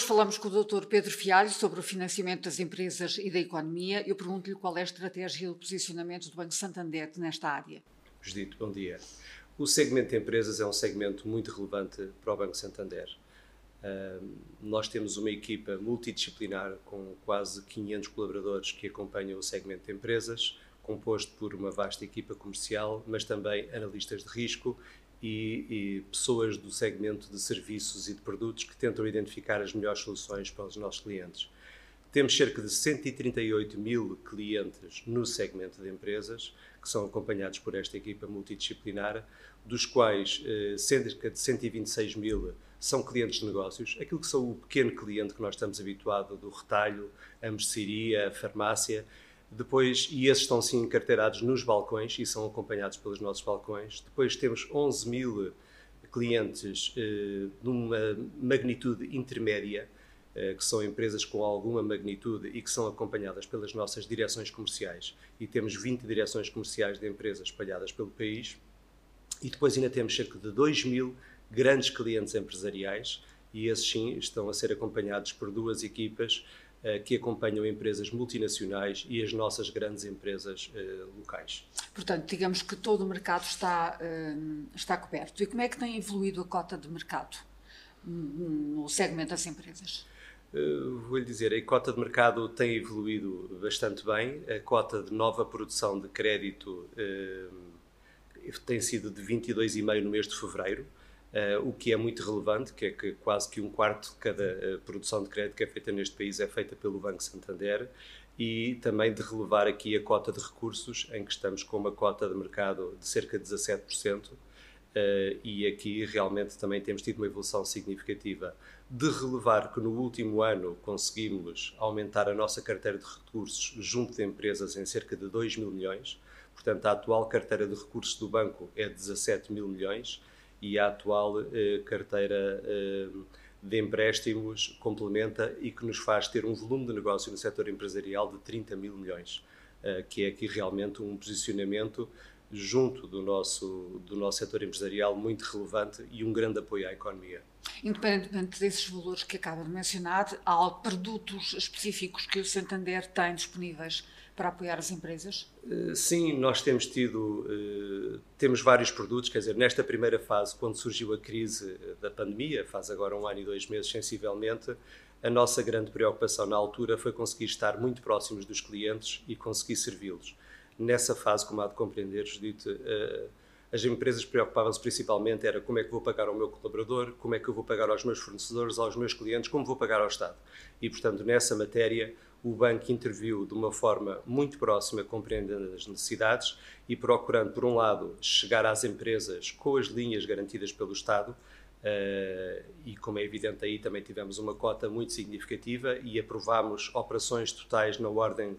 Hoje falamos com o Dr. Pedro Fialho sobre o financiamento das empresas e da economia. Eu pergunto-lhe qual é a estratégia e o posicionamento do Banco Santander nesta área. Judito, bom dia. O segmento de empresas é um segmento muito relevante para o Banco Santander. Nós temos uma equipa multidisciplinar com quase 500 colaboradores que acompanham o segmento de empresas, composto por uma vasta equipa comercial, mas também analistas de risco e, e, pessoas do segmento de serviços e de produtos que tentam identificar as melhores soluções para os nossos clientes. Temos cerca de 138 mil clientes no segmento de empresas, que são acompanhados por esta equipa multidisciplinar, dos quais eh, cerca de 126 mil são clientes de negócios, aquilo que são o pequeno cliente que nós estamos habituados do retalho, a mercearia, a farmácia, depois, e esses estão sim encarteirados nos balcões e são acompanhados pelos nossos balcões. Depois temos 11 mil clientes eh, de uma magnitude intermédia, eh, que são empresas com alguma magnitude e que são acompanhadas pelas nossas direções comerciais. E temos 20 direções comerciais de empresas espalhadas pelo país. E depois ainda temos cerca de 2 mil grandes clientes empresariais, e esses sim estão a ser acompanhados por duas equipas eh, que acompanham empresas multinacionais e as nossas grandes empresas uh, locais. Portanto, digamos que todo o mercado está, uh, está coberto. E como é que tem evoluído a cota de mercado no segmento das empresas? Vou-lhe dizer, a cota de mercado tem evoluído bastante bem. A cota de nova produção de crédito tem sido de 22,5 no mês de fevereiro Uh, o que é muito relevante, que é que quase que um quarto de cada uh, produção de crédito que é feita neste país é feita pelo Banco Santander e também de relevar aqui a cota de recursos, em que estamos com uma cota de mercado de cerca de 17%, uh, eh, e aqui realmente também temos tido uma evolução significativa. De relevar que no último ano conseguimos aumentar a nossa carteira de recursos junto de empresas em cerca de 2 mil milhões, portanto a atual carteira de recursos do banco é 17 mil milhões, e a atual eh, carteira eh, de empréstimos complementa e que nos faz ter um volume de negócio no setor empresarial de 30 mil milhões, eh, que é aqui realmente um posicionamento junto do nosso, do nosso setor empresarial muito relevante e um grande apoio à economia. Independentemente desses valores que acaba de mencionar, há produtos específicos que o Santander tem disponíveis para apoiar as empresas? Eh, sim, nós temos tido, eh, temos vários produtos, quer dizer, nesta primeira fase, quando surgiu a crise da pandemia, faz agora um ano e dois meses sensivelmente, a nossa grande preocupação na altura foi conseguir estar muito próximos dos clientes e conseguir servi-los. Nessa fase, como há de compreender, Judite, eh, as empresas preocupavam-se principalmente era como é que vou pagar ao meu colaborador, como é que eu vou pagar aos meus fornecedores, aos meus clientes, como vou pagar ao Estado. E, portanto, nessa matéria, o banco interviu de uma forma muito próxima, compreendendo as necessidades e procurando, por um lado, chegar às empresas com as linhas garantidas pelo Estado, Uh, e como é evidente aí também tivemos uma cota muito significativa e aprovámos operações totais na ordem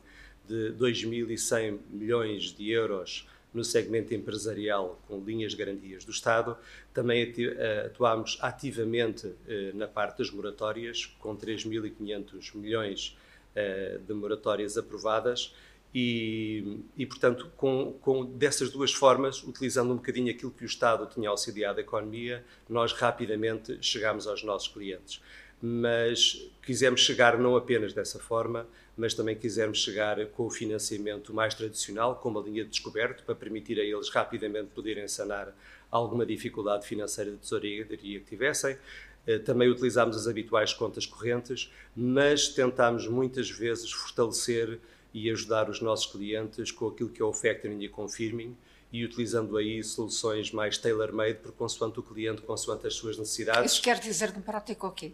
de 2.100 milhões de euros no segmento empresarial com linhas garantias do Estado. Também eh, atuámos ativamente eh, na parte das moratórias, com 3.500 milhões eh, de moratórias aprovadas. E, e portanto, com, com, dessas duas formas, utilizando um bocadinho aquilo que o Estado tinha auxiliado a economia, nós rapidamente chegámos aos nossos clientes. Mas quisemos chegar não apenas dessa forma, mas também quisermos chegar com o financiamento mais tradicional, com uma linha de descoberto, para permitir a eles rapidamente poderem sanar alguma dificuldade financeira de tesouraria que tivessem. Eh, também utilizámos as habituais contas correntes, mas tentámos muitas vezes fortalecer e ajudar os nossos clientes com aquilo que é o factoring e confirming e utilizando aí soluções mais tailor-made por consoante o cliente, consoante as suas necessidades. Isso quer dizer no prático o quê?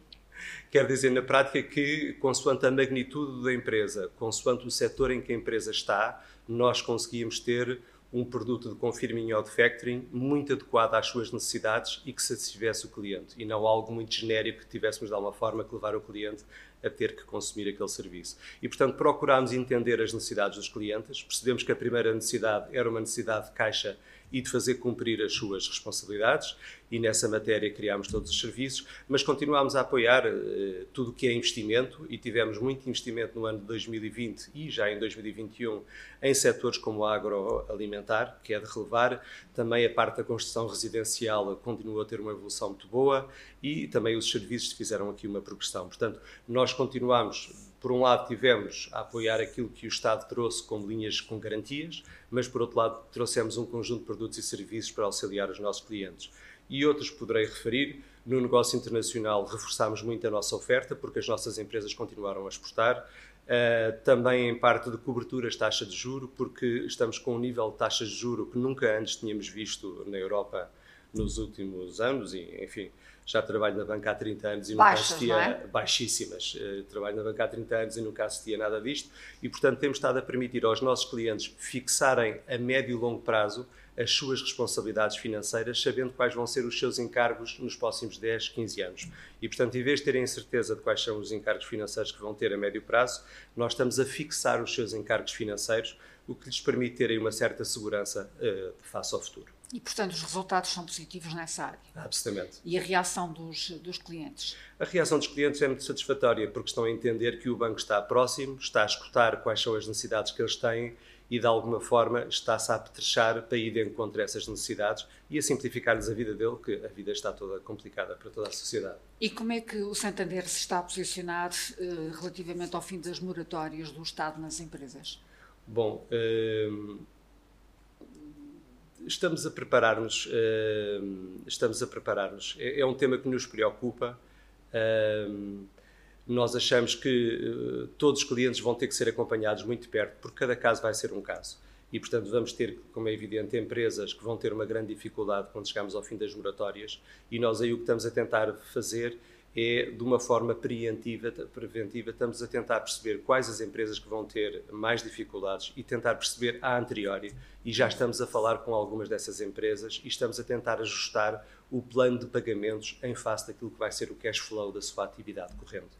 Quer dizer, na prática, que, consoante a magnitude da empresa, consoante o setor em que a empresa está, nós conseguimos ter um produto de confirming ou de factoring muito adequado às suas necessidades e que satisfizesse o cliente, e não algo muito genérico que tivéssemos de alguma forma que levar o cliente a ter que consumir aquele serviço. E, portanto, procurámos entender as necessidades dos clientes, percebemos que a primeira necessidade era uma necessidade de caixa e de fazer cumprir as suas responsabilidades e nessa matéria criámos todos os serviços, mas continuámos a apoiar uh, tudo o que é investimento e tivemos muito investimento no ano de 2020 e já em 2021 em setores como o agroalimentar, que é de relevar. Também a parte da construção residencial continua a ter uma evolução muito boa e também os serviços fizeram aqui uma progressão. Portanto, nós continuamos por um lado, tivemos a apoiar aquilo que o Estado trouxe como linhas com garantias, mas por outro lado, trouxemos um conjunto de produtos e serviços para auxiliar os nossos clientes e outros poderei referir. No negócio internacional, reforçámos muito a nossa oferta, porque as nossas empresas continuaram a exportar. Uh, também em parte de coberturas taxa de juro, porque estamos com um nível de taxas de juro que nunca antes tínhamos visto na Europa nos últimos anos e, enfim, já trabalho na banca há 30 anos e nunca Baixas, assistia é? baixíssimas. Uh, trabalho na banca há 30 anos e nunca assistia nada disto e, portanto, temos estado a permitir aos nossos clientes fixarem a médio e longo prazo as suas responsabilidades financeiras, sabendo quais vão ser os seus encargos nos próximos 10, 15 anos. E, portanto, em vez de terem certeza de quais são os encargos financeiros que vão ter a médio prazo, nós estamos a fixar os seus encargos financeiros, o que lhes permite terem uma certa segurança uh, face ao futuro. E, portanto, os resultados são positivos nessa área. Absolutamente. E a reação dos, dos clientes? A reação dos clientes é muito satisfatória, porque estão a entender que o banco está próximo, está a escutar quais são as necessidades que eles têm e de alguma forma está-se a apetrechar para ir de encontro a essas necessidades e a simplificar-lhes a vida dele, que a vida está toda complicada para toda a sociedade. E como é que o Santander se está a posicionar uh, relativamente ao fim das moratórias do Estado nas empresas? Bom, uh, estamos a preparar-nos, uh, estamos a preparar-nos. É, é, um tema que nos preocupa nós achamos que uh, todos os clientes vão ter que ser acompanhados muito perto, porque cada caso vai ser um caso. E, portanto, vamos ter, como é evidente, empresas que vão ter uma grande dificuldade quando chegarmos ao fim das moratórias. E nós aí o que estamos a tentar fazer é, de uma forma preventiva, preventiva, estamos a tentar perceber quais as empresas que vão ter mais dificuldades e tentar perceber a anteriori. E já estamos a falar com algumas dessas empresas e estamos a tentar ajustar o plano de pagamentos em face daquilo que vai ser o cash flow da sua atividade corrente.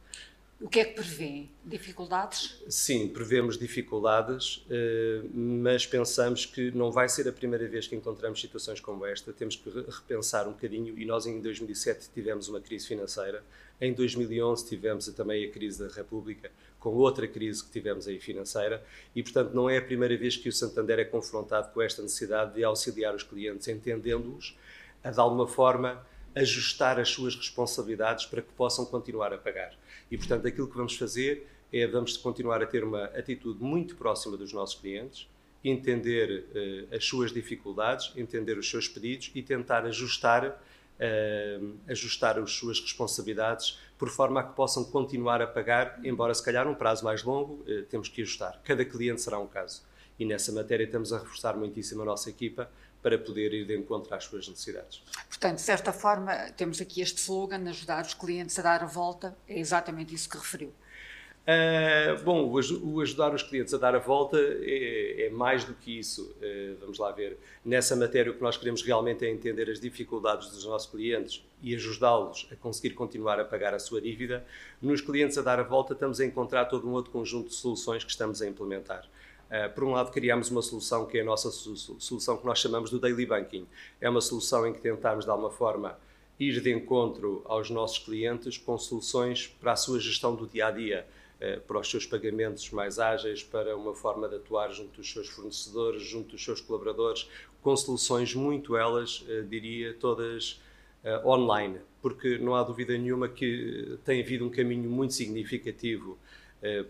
O que é que prevê? Dificuldades? Sim, prevemos dificuldades, eh, mas pensamos que não vai ser a primeira vez que encontramos situações como esta. Temos que repensar um bocadinho e nós em 2007 tivemos uma crise financeira, em 2011 tivemos também a crise da República, com outra crise que tivemos aí financeira e, portanto, não é a primeira vez que o Santander é confrontado com esta necessidade de auxiliar os clientes, entendendo-os, a de alguma forma ajustar as suas responsabilidades para que possam continuar a pagar. E, portanto, aquilo que vamos fazer é vamos continuar a ter uma atitude muito próxima dos nossos clientes, entender uh, as suas dificuldades, entender os seus pedidos e tentar ajustar, uh, ajustar as suas responsabilidades por forma a que possam continuar a pagar, embora se calhar um prazo mais longo, uh, temos que ajustar. Cada cliente será um caso. E nessa matéria estamos a reforçar muitíssimo a nossa equipa para poder ir de encontro às suas necessidades. Portanto, de certa forma, temos aqui este slogan, ajudar os clientes a dar a volta, é exatamente isso que referiu. Uh, bom, o, ajudar os clientes a dar a volta é, é mais do que isso. Uh, vamos lá ver. Nessa matéria, o que nós queremos realmente é entender as dificuldades dos nossos clientes e ajudá-los a conseguir continuar a pagar a sua dívida. Nos clientes a dar a volta, estamos a encontrar todo um outro conjunto de soluções que estamos a implementar. Uh, por um lado, criámos uma solução que é a nossa solução que nós chamamos do Daily Banking. É uma solução em que tentamos, de alguma forma, ir de encontro aos nossos clientes com soluções para a sua gestão do dia a dia, uh, para os seus pagamentos mais ágeis, para uma forma de atuar junto dos seus fornecedores, junto dos seus colaboradores, com soluções muito elas, uh, diria, todas online, porque não há dúvida nenhuma que tem havido um caminho muito significativo eh,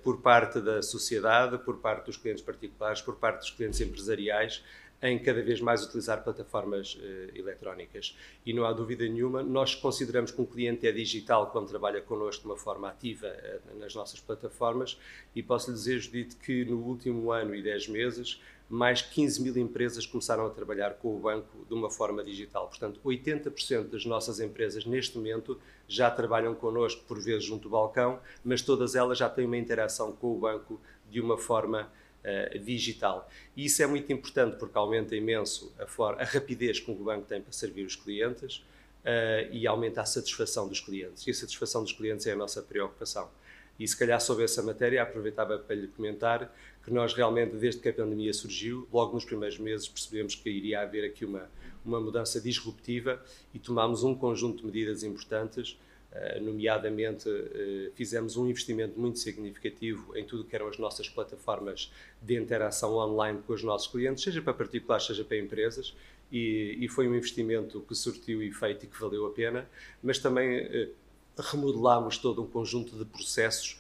por parte da sociedade, por parte dos clientes particulares, por parte dos clientes empresariais, em cada vez mais utilizar plataformas uh, eletrónicas. E não há dúvida nenhuma, nós consideramos que um cliente é digital quando trabalha connosco de uma forma ativa uh, nas nossas plataformas e posso lhe dizer, Judite, que no último ano e 10 meses mais 15 mil empresas começaram a trabalhar com o banco de uma forma digital. Portanto, 80% das nossas empresas neste momento já trabalham connosco, por vezes junto do balcão, mas todas elas já têm uma interação com o banco de uma forma uh, digital. E isso é muito importante porque aumenta imenso a, a rapidez com que o banco tem para servir os clientes uh, e aumenta a satisfação dos clientes. E a satisfação dos clientes é a nossa preocupação. E se calhar sobre essa matéria aproveitava para lhe comentar que nós realmente, desde que a pandemia surgiu, logo nos primeiros meses percebemos que iria haver aqui uma, uma mudança disruptiva e tomámos um conjunto de medidas importantes, eh, nomeadamente eh, fizemos um investimento muito significativo em tudo que eram as nossas plataformas de interação online com os nossos clientes, seja para particulares, seja para empresas, e, e foi um investimento que surtiu efeito e que valeu a pena, mas também remodelámos todo um conjunto de processos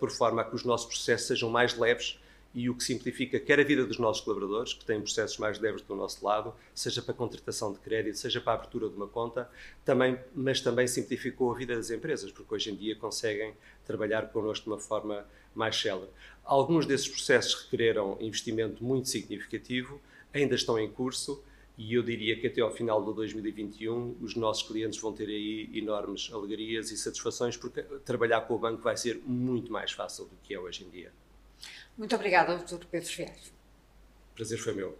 por forma a que os nossos processos sejam mais leves e o que simplifica quer a vida dos nossos colaboradores, que têm processos mais leves do nosso lado, seja para a contratação de crédito, seja para a abertura de uma conta, também, mas também simplificou a vida das empresas, porque hoje em dia conseguem trabalhar connosco de uma forma mais célere. Alguns desses processos requereram investimento muito significativo, ainda estão em curso, e eu diria que até ao final de 2021 os nossos clientes vão ter aí enormes alegrias e satisfações, porque trabalhar com o banco vai ser muito mais fácil do que é hoje em dia. Muito obrigada, Dr. Pedro Vieira. Prazer foi meu.